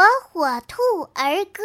火火兔儿歌。